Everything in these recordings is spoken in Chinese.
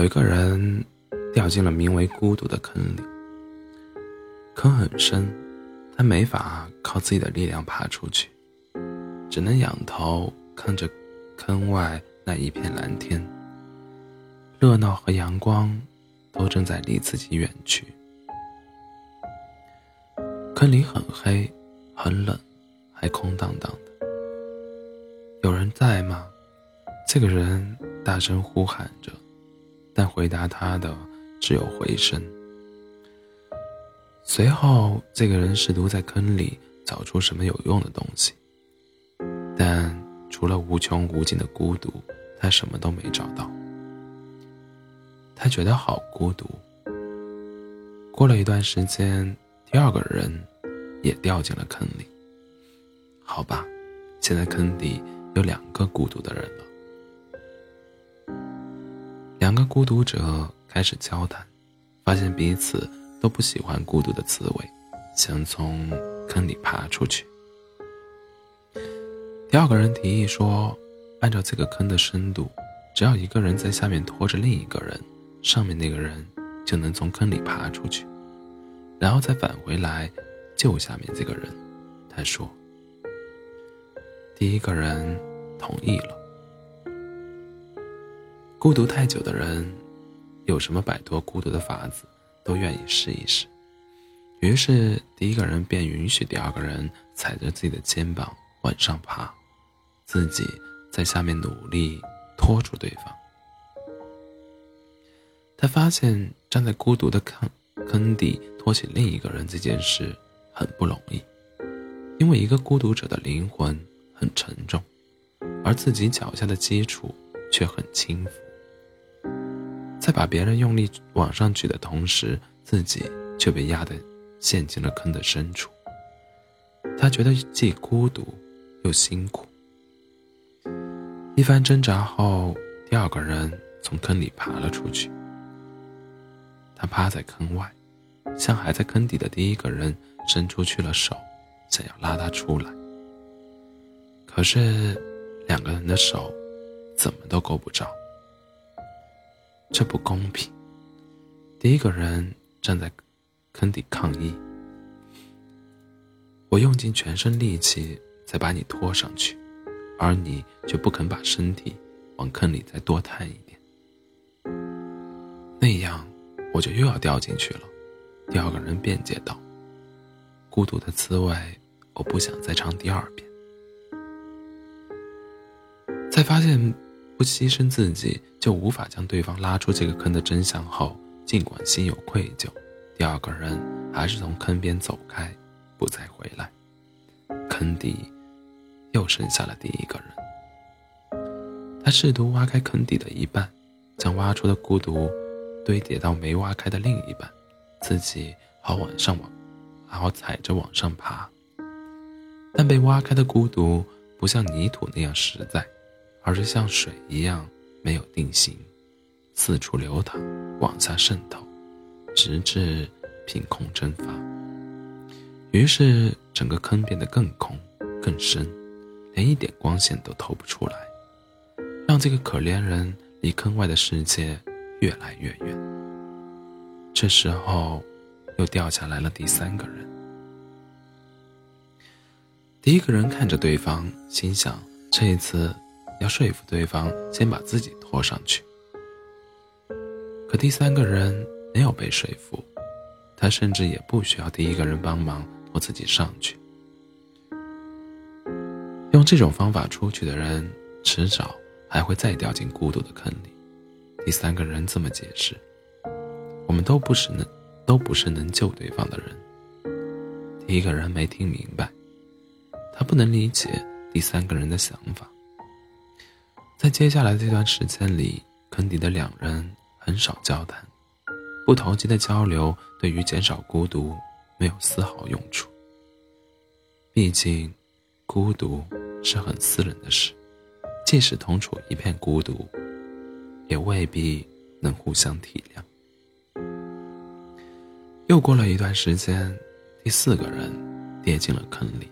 有一个人掉进了名为孤独的坑里，坑很深，他没法靠自己的力量爬出去，只能仰头看着坑外那一片蓝天。热闹和阳光都正在离自己远去。坑里很黑，很冷，还空荡荡的。有人在吗？这个人大声呼喊着。但回答他的只有回声。随后，这个人试图在坑里找出什么有用的东西，但除了无穷无尽的孤独，他什么都没找到。他觉得好孤独。过了一段时间，第二个人也掉进了坑里。好吧，现在坑底有两个孤独的人了。两个孤独者开始交谈，发现彼此都不喜欢孤独的滋味，想从坑里爬出去。第二个人提议说：“按照这个坑的深度，只要一个人在下面拖着另一个人，上面那个人就能从坑里爬出去，然后再返回来救下面这个人。”他说。第一个人同意了。孤独太久的人，有什么摆脱孤独的法子，都愿意试一试。于是，第一个人便允许第二个人踩着自己的肩膀往上爬，自己在下面努力拖住对方。他发现站在孤独的坑坑底拖起另一个人这件事很不容易，因为一个孤独者的灵魂很沉重，而自己脚下的基础却很轻浮。在把别人用力往上举的同时，自己却被压得陷进了坑的深处。他觉得既孤独又辛苦。一番挣扎后，第二个人从坑里爬了出去。他趴在坑外，向还在坑底的第一个人伸出去了手，想要拉他出来。可是，两个人的手怎么都够不着。这不公平！第一个人站在坑底抗议，我用尽全身力气才把你拖上去，而你却不肯把身体往坑里再多探一点，那样我就又要掉进去了。第二个人辩解道：“孤独的滋味，我不想再尝第二遍。”在发现。不牺牲自己就无法将对方拉出这个坑的真相后，尽管心有愧疚，第二个人还是从坑边走开，不再回来。坑底又剩下了第一个人。他试图挖开坑底的一半，将挖出的孤独堆叠到没挖开的另一半，自己好往上往，好踩着往上爬。但被挖开的孤独不像泥土那样实在。而是像水一样没有定型，四处流淌，往下渗透，直至凭空蒸发。于是整个坑变得更空、更深，连一点光线都透不出来，让这个可怜人离坑外的世界越来越远。这时候，又掉下来了第三个人。第一个人看着对方，心想：这一次。要说服对方先把自己拖上去，可第三个人没有被说服，他甚至也不需要第一个人帮忙拖自己上去。用这种方法出去的人，迟早还会再掉进孤独的坑里。第三个人这么解释：“我们都不是能，都不是能救对方的人。”第一个人没听明白，他不能理解第三个人的想法。在接下来这段时间里，坑底的两人很少交谈，不投机的交流对于减少孤独没有丝毫用处。毕竟，孤独是很私人的事，即使同处一片孤独，也未必能互相体谅。又过了一段时间，第四个人跌进了坑里。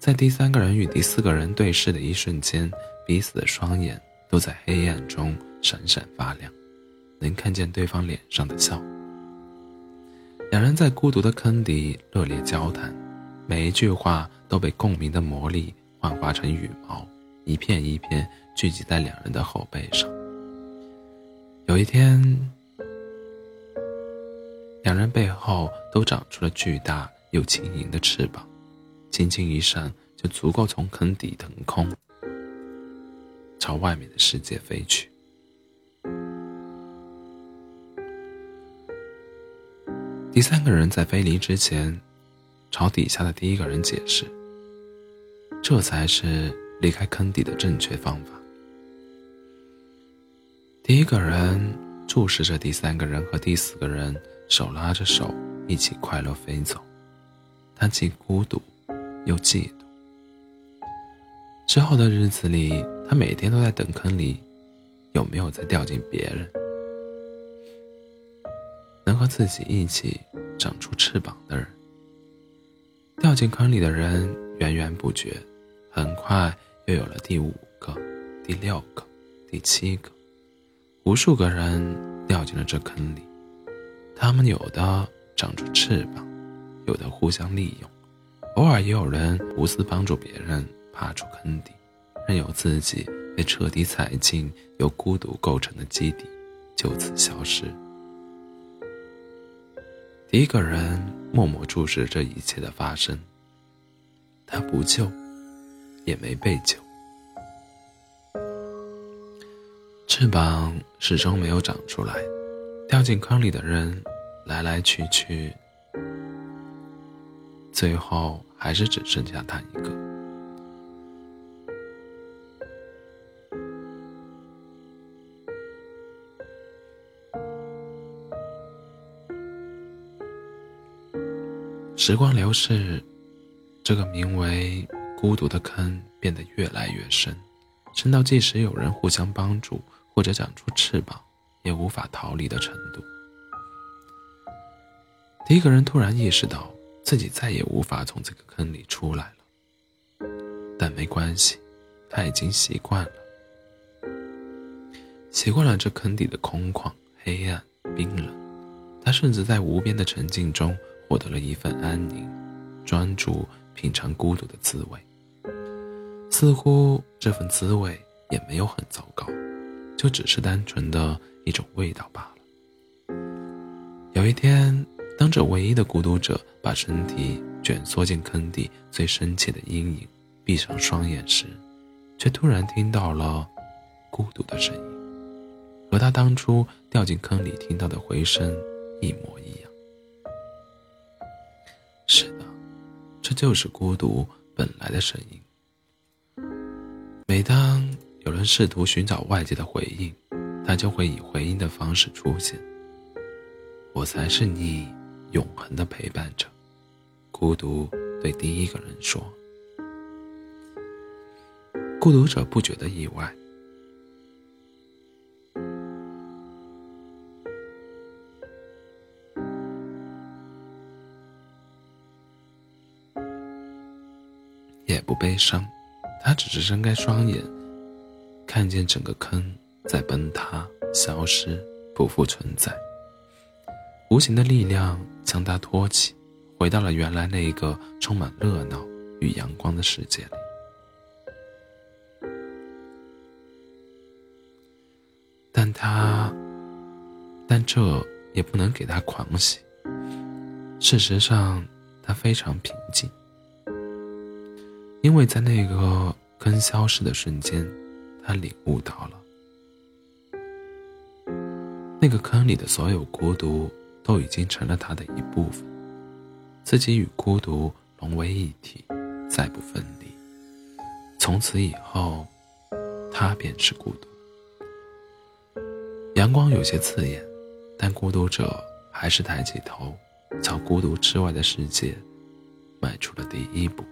在第三个人与第四个人对视的一瞬间。彼此的双眼都在黑暗中闪闪发亮，能看见对方脸上的笑。两人在孤独的坑底热烈交谈，每一句话都被共鸣的魔力幻化成羽毛，一片一片聚集在两人的后背上。有一天，两人背后都长出了巨大又轻盈的翅膀，轻轻一扇就足够从坑底腾空，朝外面的世界飞去。第三个人在飞离之前，朝底下的第一个人解释：“这才是离开坑底的正确方法。”第一个人注视着第三个人和第四个人手拉着手一起快乐飞走，他既孤独又嫉妒。之后的日子里，他每天都在等坑里有没有再掉进别人。能和自己一起长出翅膀的人，掉进坑里的人源源不绝，很快又有了第五个、第六个、第七个，无数个人掉进了这坑里。他们有的长出翅膀，有的互相利用，偶尔也有人无私帮助别人爬出坑底，任由自己被彻底踩进由孤独构成的基底，就此消失。第一个人默默注视这一切的发生，他不救，也没被救，翅膀始终没有长出来，掉进坑里的人来来去去，最后还是只剩下他一个。时光流逝，这个名为孤独的坑变得越来越深，深到即使有人互相帮助或者长出翅膀，也无法逃离的程度。第一个人突然意识到自己再也无法从这个坑里出来了，但没关系，他已经习惯了，习惯了这坑底的空旷、黑暗、冰冷，他甚至在无边的沉静中。获得了一份安宁，专注品尝孤独的滋味。似乎这份滋味也没有很糟糕，就只是单纯的一种味道罢了。有一天，当这唯一的孤独者把身体卷缩进坑底最深切的阴影，闭上双眼时，却突然听到了孤独的声音，和他当初掉进坑里听到的回声一模一样。是的，这就是孤独本来的声音。每当有人试图寻找外界的回应，他就会以回应的方式出现。我才是你永恒的陪伴着，孤独对第一个人说。孤独者不觉得意外。也不悲伤，他只是睁开双眼，看见整个坑在崩塌、消失、不复存在。无形的力量将他托起，回到了原来那个充满热闹与阳光的世界里。但他，但这也不能给他狂喜。事实上，他非常平静。因为在那个坑消失的瞬间，他领悟到了，那个坑里的所有孤独都已经成了他的一部分，自己与孤独融为一体，再不分离。从此以后，他便是孤独。阳光有些刺眼，但孤独者还是抬起头，朝孤独之外的世界迈出了第一步。